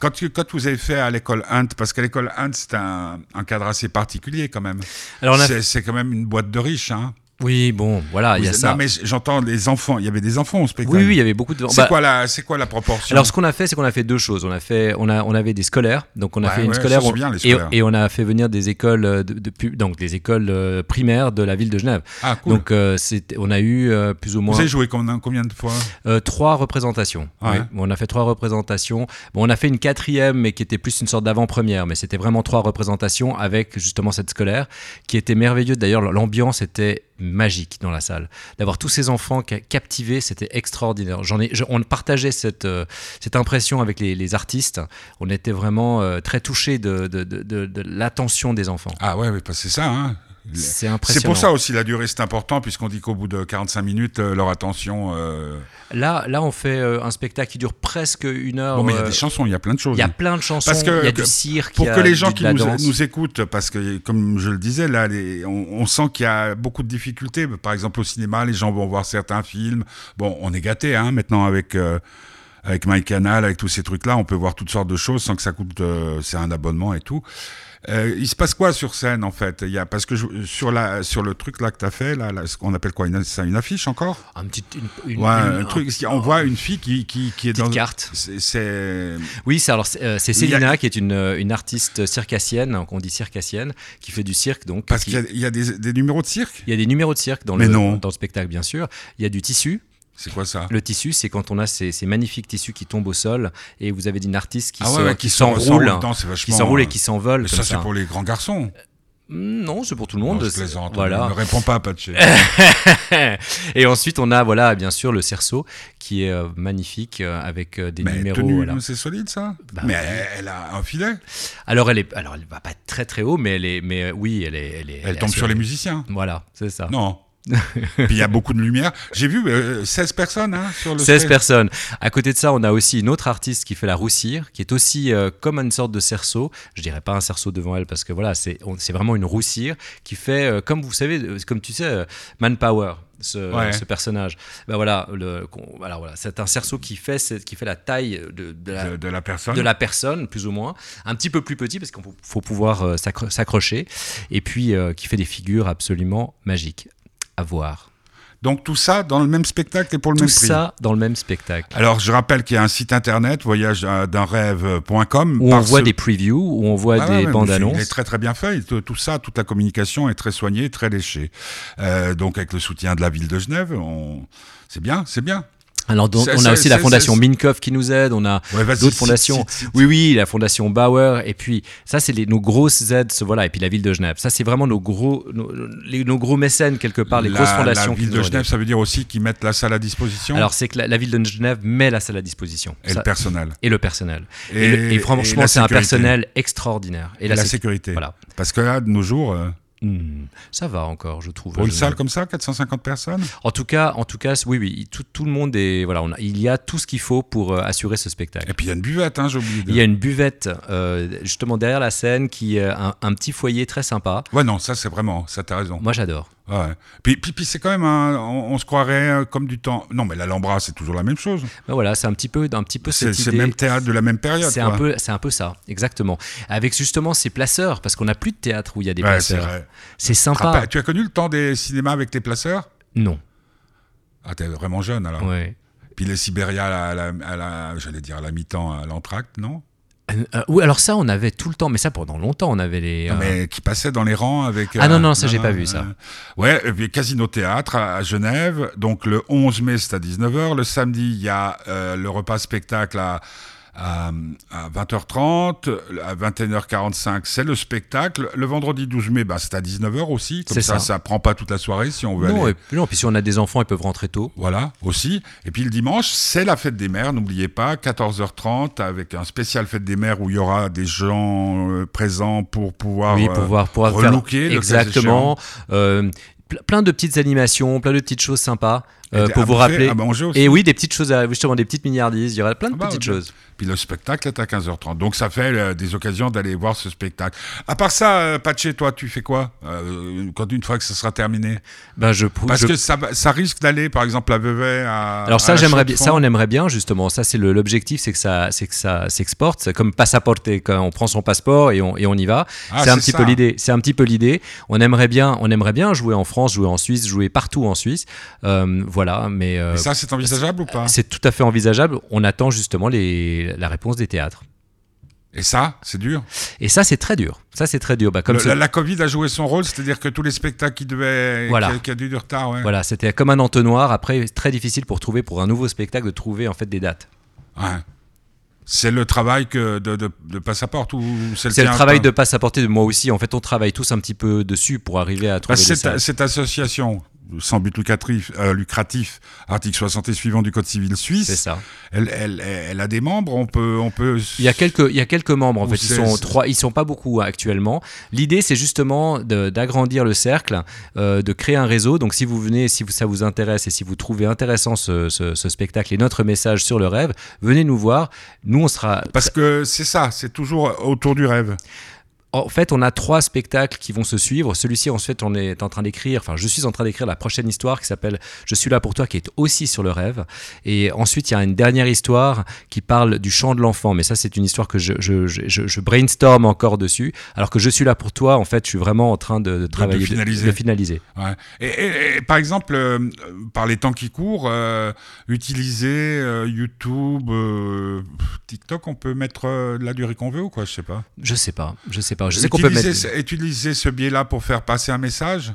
Quand, tu- quand vous avez fait à l'école Hunt, parce qu'à l'école Hunt, c'est un, un cadre assez particulier quand même. Alors c'est quand même une boîte de riches. Hein. Oui, bon, voilà, il y a Vous- ça. Non, mais j'entends les enfants. Il y avait des enfants au spectacle. Oui, oui, il y avait beaucoup de. C'est bah, quoi, la- c'est quoi la proportion? Alors, ce qu'on a fait, c'est qu'on a fait deux choses. On a fait, on a, on avait des scolaires. Donc, on a Ouais, fait une ouais, scolaire. on- bien, et, on a fait venir des écoles euh, de, de pu- donc des écoles euh, primaires de la ville de Genève. Ah, cool. Donc, euh, on a eu euh, plus ou vous moins avez joué combien, combien de fois? Euh, trois représentations. Ouais. Oui. On a fait trois représentations. Bon, on a fait une quatrième, mais qui était plus une sorte d'avant-première. Mais c'était vraiment trois représentations avec justement cette scolaire, qui était merveilleuse. D'ailleurs, l'ambiance était magique dans la salle. D'avoir tous ces enfants ca- captivés, c'était extraordinaire. J'en ai, on partageait cette, euh, cette impression avec les, artistes. On était vraiment euh, très touchés de, de, de- l'attention des enfants. Ah ouais, mais c'est ça. Hein. C'est impressionnant. C'est pour ça aussi la durée c'est important puisqu'on dit qu'au bout de 45 minutes euh, leur attention. euh, Là, là, on fait euh, un spectacle qui dure presque une heure. Bon mais il y a des chansons, il y a plein de choses. Il y a plein de chansons, Parce que- il y a du cirque, Pour il y a que les gens qui nous, nous écoutent, parce que comme je le disais là, les- on, on sent qu'il y a beaucoup de difficultés. Par exemple au cinéma, les gens vont voir certains films. Bon, on est gâté hein, maintenant avec. euh, avec MyCanal, avec tous ces trucs-là, on peut voir toutes sortes de choses sans que ça coûte, euh, c'est un abonnement et tout. Euh, il se passe quoi sur scène en fait? Il y a parce que je- sur la sur le truc là que t'as fait là, là, ce qu'on appelle quoi? Une, une affiche encore? Un petit, une, une- Ouais, une- un truc. On voit une fille qui qui, qui est petite dans carte. C'est Oui, c'est alors c'est euh, c'est a- Célina qui est une, euh, une artiste circassienne, donc on dit circassienne, qui fait du cirque donc. parce qui- qu'il y a, il y a des, des numéros de cirque? il y a des numéros de cirque dans Mais le non. dans le spectacle bien sûr. Il y a du tissu. C'est quoi ça Le tissu, c'est quand on a ces, ces magnifiques tissus qui tombent au sol et vous avez une artiste qui Ah ouais, s'enroule, qui s'enroule et euh, qui s'envole Mais ça, c'est pour les grands garçons. Mm, Non, c'est pour tout le monde. Non, je plaisante. Voilà. Ne réponds pas, Patché. (laughs) et ensuite, on a voilà, bien sûr le cerceau qui est euh, magnifique euh, avec euh, des Mais numéros. tenue, voilà. c'est solide ça. Bah, mais elle, elle a un filet. Alors elle est, alors elle va pas très très haut, mais elle est, mais euh, oui, elle est, elle est. Elle tombe sur les musiciens. Voilà, c'est ça. Non. Puis il y a beaucoup de lumière. J'ai vu euh, 16 personnes hein, sur le 16 stage. personnes. À côté de ça, on a aussi une autre artiste qui fait la roussire, qui est aussi euh, comme une sorte de cerceau. Je dirais pas un cerceau devant elle parce que voilà, c'est vraiment une roussire qui fait, euh, comme vous savez, euh, comme tu sais, Manpower. Ce, Ouais. ce personnage, ben voilà, le, alors voilà, c'est un cerceau qui fait, cette- qui fait la taille de, de la, de, de la personne. de la personne, plus ou moins, un petit peu plus petit parce qu'il faut, faut pouvoir s'accro- s'accrocher, et puis euh, qui fait des figures absolument magiques à voir. Donc tout ça dans le même spectacle et pour le Tout même prix. ça dans le même spectacle. Alors je rappelle qu'il y a un site internet voyage d'un rêve.com où on voit des previews, où on voit Ah des ouais, bandes annonces. Il est très très bien fait. Tout, tout ça, toute la communication est très soignée, très léchée. Euh, donc avec le soutien de la ville de Genève, on... c'est bien, c'est bien. Alors donc, on a aussi la fondation Minkoff qui nous aide, on a Ouais, d'autres fondations. Oui, oui, la fondation Bauer, et puis ça, c'est nos grosses aides, voilà, et puis la ville de Genève. Ça, c'est vraiment nos gros, nos, les- nos gros mécènes quelque part, les la, grosses fondations La ville de Genève, ça veut dire aussi qu'ils mettent la salle à disposition Alors c'est que la, la ville de Genève met la salle à disposition. et Ça- le personnel. et le personnel. Et, Et- le- et et franchement, c'est un personnel extraordinaire. Et, la, sé- sécurité. Voilà. Parce que là, de nos jours, euh, Hmm, ça va encore, je trouve. Pour une salle comme ça, 450 personnes? En tout cas, en tout cas, oui, oui, tout, tout le monde est voilà, on a- il y a tout ce qu'il faut pour euh, assurer ce spectacle. Et puis il y a une buvette, hein, j'ai oublié de... Il y a une buvette euh, justement derrière la scène qui est un, un petit foyer très sympa. Ouais, non, ça c'est vraiment, ça t'as raison. Moi, j'adore. Ouais. Puis, puis, puis c'est quand même, un- on, on se croirait euh, comme du temps. Non, mais l'Alhambra, c'est toujours la même chose. Ben voilà, c'est un petit peu, un petit peu C'est cette c'est le même théâtre de la même période. C'est un peu, c'est un peu ça, exactement. Avec justement ces placeurs, parce qu'on n'a plus de théâtre où il y a des Ouais, c'est placeurs. C'est sympa. Tu as connu le temps des cinémas avec les placeurs? Non. Ah, t'es vraiment jeune alors. Ouais. Puis les Sibéria à la, à la- j'allais dire à la mi-temps, à l'entracte, non? Euh, euh, oui, alors ça, on avait tout le temps, mais ça pendant longtemps, on avait les. Non, euh, Mais qui passaient dans les rangs avec. Ah non, non, ça, j'ai pas vu, ça. ouais, et puis Casino Théâtre à, à Genève. Donc le 11 mai, c'est à 19h. Le samedi, il y a le repas spectacle à, à, à 20h30. À 21h45, c'est le spectacle. Le vendredi 12 mai, bah, c'est à 19h aussi. Comme C'est ça, ça. ça prend pas toute la soirée si on veut non, aller. et puis, non, puis si on a des enfants, ils peuvent rentrer tôt. Voilà, aussi. Et puis le dimanche, c'est la fête des mères, n'oubliez pas, 14h30, avec un spécial fête des mères où il y aura des gens euh, présents pour pouvoir, oui, euh, pouvoir, pouvoir relooker, faire exactement. Euh, ple- plein de petites animations, plein de petites choses sympas euh, pour vous rappeler. Et oui, des petites choses, à- justement, des petites milliardises. Il y aura plein de Ah bah, petites ouais. choses. Puis le spectacle est à 15h30. Donc ça fait euh, des occasions d'aller voir ce spectacle. À part ça, euh, Patché, toi, tu fais quoi euh, quand une fois que ce sera terminé? Ben, je, Parce je- que ça, ça risque d'aller, par exemple, à Vevey, à. Alors ça, j'aimerais bien. Ça, on aimerait bien justement. Ça, c'est l'objectif, c'est que ça, c'est que ça s'exporte, C'est comme passaporter. Quand on prend son passeport et on, et on y va. Ah, c'est un petit ça. peu l'idée. C'est un petit peu l'idée. On aimerait bien, on aimerait bien jouer en France, jouer en Suisse, jouer partout en Suisse. Euh, voilà, mais. euh, Et ça, c'est envisageable ou pas? c'est tout à fait envisageable. On attend justement les, la réponse des théâtres. Et ça, c'est dur? Et ça, c'est très dur. Ça, c'est très dur. Bah, comme Le- ce- la, la Covid a joué son rôle, c'est-à-dire que tous les spectacles qui devaient. Voilà. Qui, qui a eu du retard, ouais. Voilà, c'était comme un entonnoir. Après, très difficile pour trouver, pour un nouveau spectacle, de trouver en fait des dates. Ouais. C'est le travail que de, de, de Passaporte ou c'est le, travail toi de passaporter de moi aussi. En fait, on travaille tous un petit peu dessus pour arriver à Bah, trouver des cette, cette association sans but lucratif, euh, lucratif, article 60 et suivant du Code civil C'est suisse, ça. elle, elle, elle a des membres, on peut... On peut... Il y a quelques, il y a quelques membres en Ou fait. Ils sont trois. Ils sont pas beaucoup actuellement. L'idée, c'est justement d'agrandir le cercle, euh, de créer un réseau. Donc, si vous venez, si vous- ça vous intéresse et si vous trouvez intéressant ce, ce- ce spectacle et notre message sur le rêve, venez nous voir. Nous, on sera. Parce que c'est ça, c'est toujours autour du rêve. En fait, on a trois spectacles qui vont se suivre. Celui-ci, en fait, on est en train d'écrire, enfin, je suis en train d'écrire la prochaine histoire qui s'appelle Je suis là pour toi, qui est aussi sur le rêve. Et ensuite, il y a une dernière histoire qui parle du chant de l'enfant. Mais ça, c'est une histoire que je, je, je, je- brainstorm encore dessus. Alors que Je suis là pour toi, en fait, je suis vraiment en train de, de travailler, finaliser. de finaliser. Ouais. Et, et- et par exemple, euh, par les temps qui courent, euh, utiliser euh, YouTube, TikTok, on peut mettre de la durée qu'on veut ou quoi? Je sais pas. Je sais pas, je sais pas. Je sais qu'on peut utiliser, mettre. ce- utiliser ce biais-là pour faire passer un message?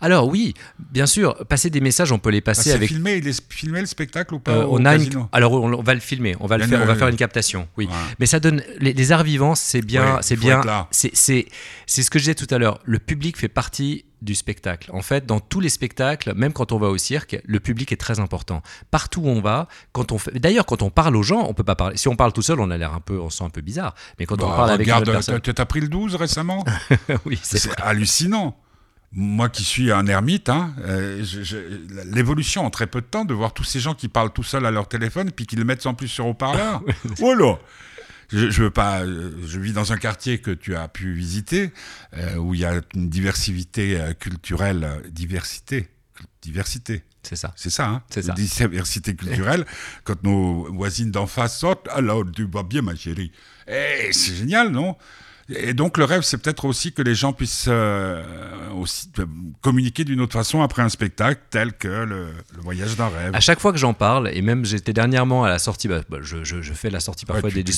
Alors oui, bien sûr, passer des messages, on peut les Ah, passer c'est avec. filmé, il est filmé le spectacle ou pas Euh, au on a une... Alors on, on va le filmer, on va le faire, une- on va faire une captation. Oui. Ouais. Mais ça donne les, les arts vivants, c'est bien, Ouais, c'est bien, c'est c'est ce que je disais tout à l'heure. Le public fait partie du spectacle. En fait, dans tous les spectacles, même quand on va au cirque, le public est très important. Partout où on va, quand on fait, d'ailleurs, quand on parle aux gens, on peut pas parler. Si on parle tout seul, on a l'air un peu, on se sent un peu bizarre. Mais quand on Bah, parle avec une regarde, autre personne, t'as- pris le 12 récemment (laughs) oui, c'est hallucinant. Moi qui suis un ermite, hein, euh, l'évolution en très peu de temps de voir tous ces gens qui parlent tout seuls à leur téléphone puis qui le mettent en plus sur haut-parleur. (laughs) oh là je, je veux pas. euh, Je vis dans un quartier que tu as pu visiter euh, où il y a une diversité euh, culturelle, diversité, diversité. c'est ça. C'est ça, hein C'est ça. Diversité culturelle. (laughs) Quand nos voisines d'en face sortent, alors tu vas bien, ma chérie. Eh, c'est génial, non? Et donc le rêve, c'est peut-être aussi que les gens puissent euh, aussi euh, communiquer d'une autre façon après un spectacle, tel que le, le voyage d'un rêve. À chaque fois que j'en parle, et même j'étais dernièrement à la sortie, bah, bah, je, je- je fais la sortie parfois tu- des-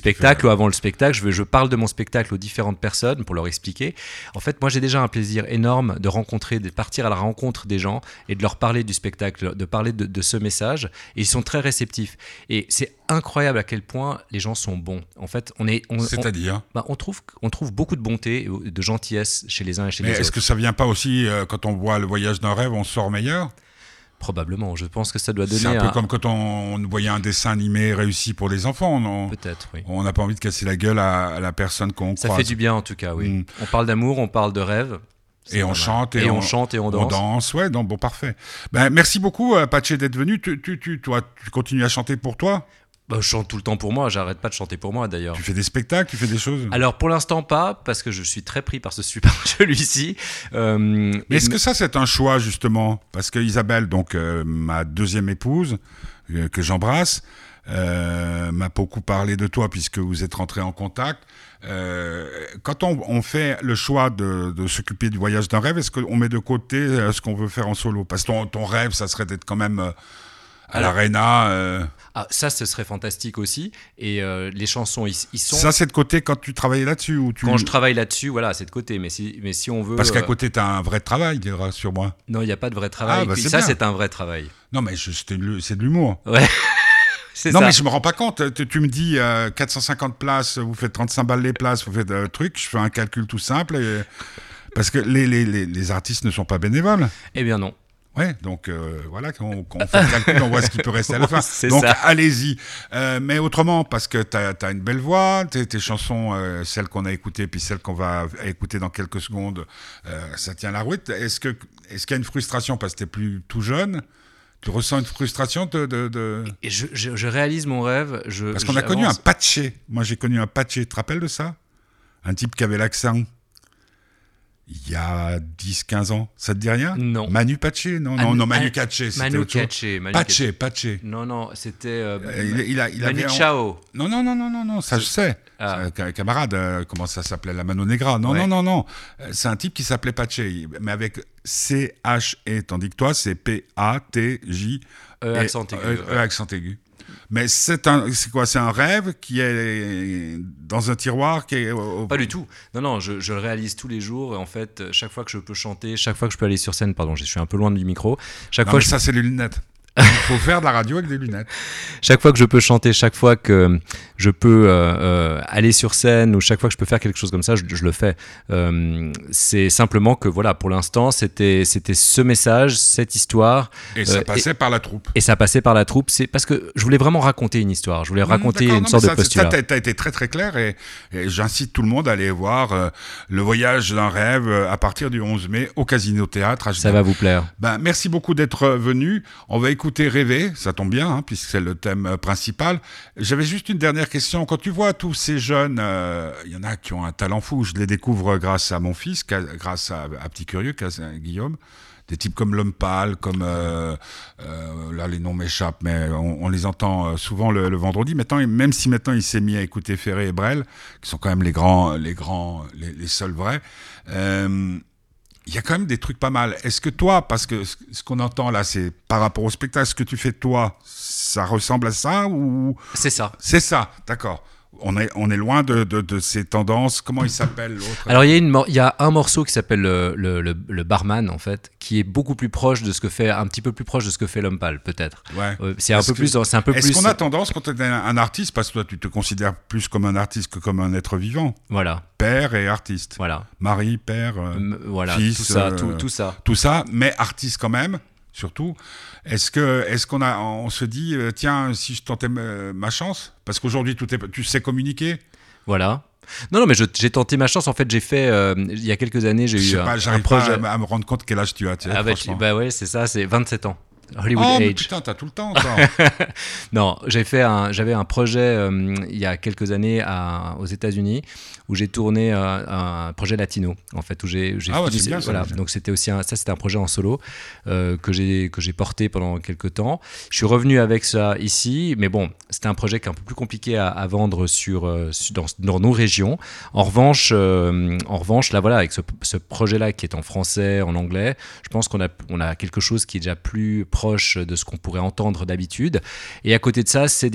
ou avant le spectacle, je parle de mon spectacle aux différentes personnes pour leur expliquer. En fait, moi j'ai déjà un plaisir énorme de rencontrer, de partir à la rencontre des gens et de leur parler du spectacle, de parler de, de ce message. Et ils sont très réceptifs. Et c'est incroyable à quel point les gens sont bons. En fait, on est, on, on- C'est-à-dire bah, on trouve, on trouve beaucoup de bonté, et de gentillesse chez les uns et chez Mais les est-ce autres. que ça vient pas aussi, euh, quand on voit le voyage d'un rêve, on sort meilleur? Probablement. Je pense que ça doit C'est donner un peu comme quand on, on voyait un dessin animé réussi pour les enfants, non? Peut-être, oui. On n'a pas envie de casser la gueule à, à la personne qu'on Ça croise. fait du bien en tout cas, oui. Mm. On parle d'amour, on parle de rêve. C'est Et on chante et, Et on chante et on danse. ouais, donc bon, parfait. Ben, merci beaucoup, euh, Patché, d'être venu. Tu, tu, tu, toi, tu continues à chanter pour toi? Bah, je chante tout le temps pour moi, j'arrête pas de chanter pour moi d'ailleurs. Tu fais des spectacles, tu fais des choses Alors pour l'instant pas, parce que je suis très pris par ce super (laughs) celui-ci. Euh, Mais est-ce que ça, c'est un choix, justement Parce que Isabelle, donc euh, ma deuxième épouse, euh, que j'embrasse, m'a beaucoup parlé de toi puisque vous êtes rentré en contact. Quand on, on fait le choix de, de s'occuper du voyage d'un rêve, est-ce qu'on met de côté ce qu'on veut faire en solo Parce que ton, ton rêve, ça serait d'être quand même à l'arena. euh. Ah, ça, ce serait fantastique aussi. Et euh, les chansons, ils, ils sont. Ça, c'est de côté quand tu travaillais là-dessus ou tu... Quand je travaille là-dessus, voilà, c'est de côté. Mais si, mais si on veut. Parce qu'à euh, côté, tu as un vrai travail, sur moi. Non, il n'y a pas de vrai travail. Ah, bah, ça, c'est un vrai travail. Non, mais c'est de l'humour. Ouais. (laughs) Non, ça. mais je me rends pas compte. Tu, tu me dis euh, 450 places, vous faites 35 balles les places, vous faites un truc. Je fais un calcul tout simple. et- Parce que les, les, les, les artistes ne sont pas bénévoles. Eh bien, non. Ouais, donc euh, voilà, quand on, quand on fait le calcul, on voit ce qui peut rester à la (laughs) fin. Donc allez-y. Euh, mais autrement, parce que tu as, une belle voix, tes, tes chansons, euh, celles qu'on a écoutées, puis celles qu'on va écouter dans quelques secondes, ça tient la route. Est-ce que est-ce qu'il y a une frustration parce que tu es plus tout jeune Tu ressens une frustration de... de, de... Et je, je- je réalise mon rêve. Je, Parce qu'on a connu un patché. Moi, j'ai connu un patché. Tu te rappelles de ça? Un type qui avait l'accent il y a 10-15 ans. Ça te dit rien? Non. Manu Patché Non, non, non, ah, Manu c'était Manu Patché, Patché. Katché. Non, non, c'était. euh, Euh, Il, il a, il Manu avait Chao. Non, non, non, non, non, non, ça je sais. Ah. Un camarade, euh, comment ça s'appelait La Mano Negra? Non, Ouais. non, non, non. C'est un type qui s'appelait Patché, mais avec C-H-E, tandis que toi, c'est P-A-T-J. Euh, et- accent aigu. euh, euh, accent aigu. Mais c'est un, c'est quoi? C'est un rêve qui est dans un tiroir qui est. au- Pas du tout. Non, non, je, je le réalise tous les jours. Et en fait, chaque fois que je peux chanter, chaque fois que je peux aller sur scène, pardon, je suis un peu loin du micro. Chaque Non, fois, mais je- ça, c'est les lunettes. Il (laughs) faut faire de la radio avec des lunettes. chaque fois que je peux chanter, chaque fois que je peux euh, euh, aller sur scène ou chaque fois que je peux faire quelque chose comme ça, je, je le fais. Euh, c'est simplement que voilà, pour l'instant, c'était c'était ce message, cette histoire, Et ça Euh, passait par la troupe. et ça passait par la troupe. C'est parce que je voulais vraiment raconter une histoire. Je voulais raconter Mmh, une non, sorte mais de ça, postulat. Ça, t'as été très très clair et, et j'incite tout le monde à aller voir le voyage d'un rêve à partir du 11 mai au Casino Théâtre. à Ça va vous plaire. Ben, merci beaucoup d'être venu. On va écouter Rêver, ça tombe bien, hein, puisque c'est le thème euh, principal. J'avais juste une dernière question. Quand tu vois tous ces jeunes, euh, il y en a qui ont un talent fou, je les découvre grâce à mon fils, grâce à, Petit Curieux, à Guillaume. Des types comme L'Homme Pâle, comme... euh, euh, là, les noms m'échappent, mais on, les entend euh, souvent le, vendredi. Maintenant, même si maintenant il s'est mis à écouter Ferré et Brel, qui sont quand même les grands, les grands, les, seuls vrais, euh, il y a quand même des trucs pas mal. Est-ce que toi, parce que ce qu'on entend là, c'est par rapport au spectacle, ce que tu fais toi, ça ressemble à ça ou C'est ça. c'est ça D'accord. On est, on est loin de, de, de ces tendances. Comment il s'appelle l'autre? Alors il y, a une il y a un morceau qui s'appelle le, le- le- le barman en fait, qui est beaucoup plus proche de ce que fait, un petit peu plus proche de ce que fait l'homme pâle peut-être. Ouais. Euh, c'est un peu que- plus, un peu Est-ce qu'on a tendance, quand tu es un, artiste, parce que toi tu te considères plus comme un artiste que comme un être vivant, Voilà, père et artiste, voilà, mari, père, euh, voilà, fils, tout ça, euh, tout, tout ça. tout ça, mais artiste quand même, surtout. Est-ce que, est-ce qu'on a, on se dit, euh, tiens, si je tentais ma, chance, parce qu'aujourd'hui tout est, tu sais communiquer. Voilà. Non, non, mais j'ai tenté ma chance. En fait, j'ai fait euh, il y a quelques années, j'ai eu sais un, pas, un projet. pas à, à me rendre compte quel âge tu as. Tu sais, Ah bah, bah ouais, c'est ça, c'est 27 ans. Hollywood oh, mais Age. putain, t'as tout le temps. toi. (laughs) Non, j'ai fait un, j'avais un projet euh, il y a quelques années à, aux États-Unis où j'ai tourné euh, un projet latino en fait où j'ai, Ah ouais, bien, ça, voilà donc c'était aussi un, ça c'était un projet en solo euh, que j'ai que j'ai porté pendant quelques temps. Je suis revenu avec ça ici, mais bon c'était un projet qui est un peu plus compliqué à, à vendre sur, dans, dans nos régions. En revanche, en revanche là voilà avec ce, ce projet là qui est en français, en anglais, je pense qu'on a on a quelque chose qui est déjà plus proche de ce qu'on pourrait entendre d'habitude. Et à côté de ça, c'est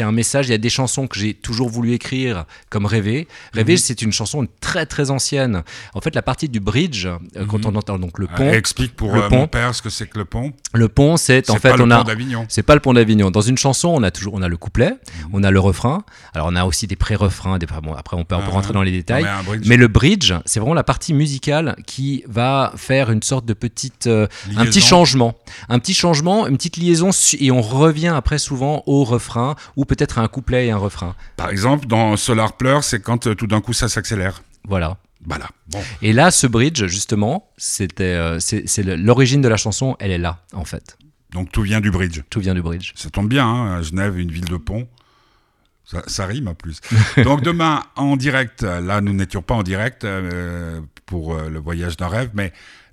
un message. Il y a des chansons que j'ai toujours voulu écrire, comme Rêver. Rêver, c'est une chanson très très ancienne. En fait, la partie du bridge, euh, quand on entend donc le Ah, pont, Explique pour le euh, pont. mon père ce que c'est que le pont. le pont, c'est en fait pas le on pont a d'Avignon. c'est pas le pont d'Avignon. Dans une chanson, on a toujours on a le couplet, Mhm. on a le refrain. Alors on a aussi des pré-refrains. Des, bon, après, on peut, on peut Ah, rentrer dans les Non, détails. mais le bridge, c'est vraiment la partie musicale qui va faire une sorte de petite, euh, un petit changement, un petit changement, une petite liaison, et on revient après souvent au refrain ou peut-être à un couplet et un refrain. Par exemple, dans Solar Pleur, c'est quand euh, tout d'un coup ça s'accélère. Voilà. Voilà. Bon. Et là, ce bridge, justement, c'était, euh, c'est, l'origine de la chanson, elle est là, en fait. Donc tout vient du bridge. Tout vient du bridge. Ça tombe bien, hein, à Genève, une ville de pont. Ça, ça rime en plus. (laughs) Donc demain, en direct, là nous n'étions pas en direct euh, pour euh, le voyage d'un rêve, mais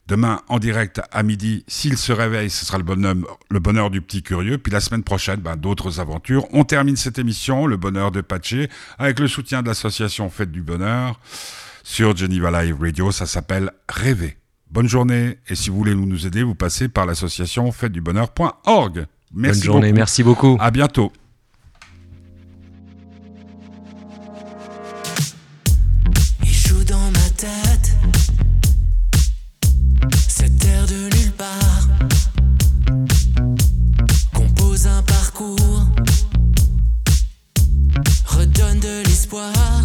demain en direct à midi, s'il se réveille, ce sera le bonheur, le bonheur du petit curieux. Puis la semaine prochaine, ben, d'autres aventures. On termine cette émission, le bonheur de Patché, avec le soutien de l'association Fête du Bonheur sur Geneva Live Radio. Ça s'appelle Rêver. Bonne journée. Et si vous voulez nous aider, vous passez par l'association fêtedubonheur.org. Merci Bonne journée, beaucoup. merci beaucoup. À bientôt. De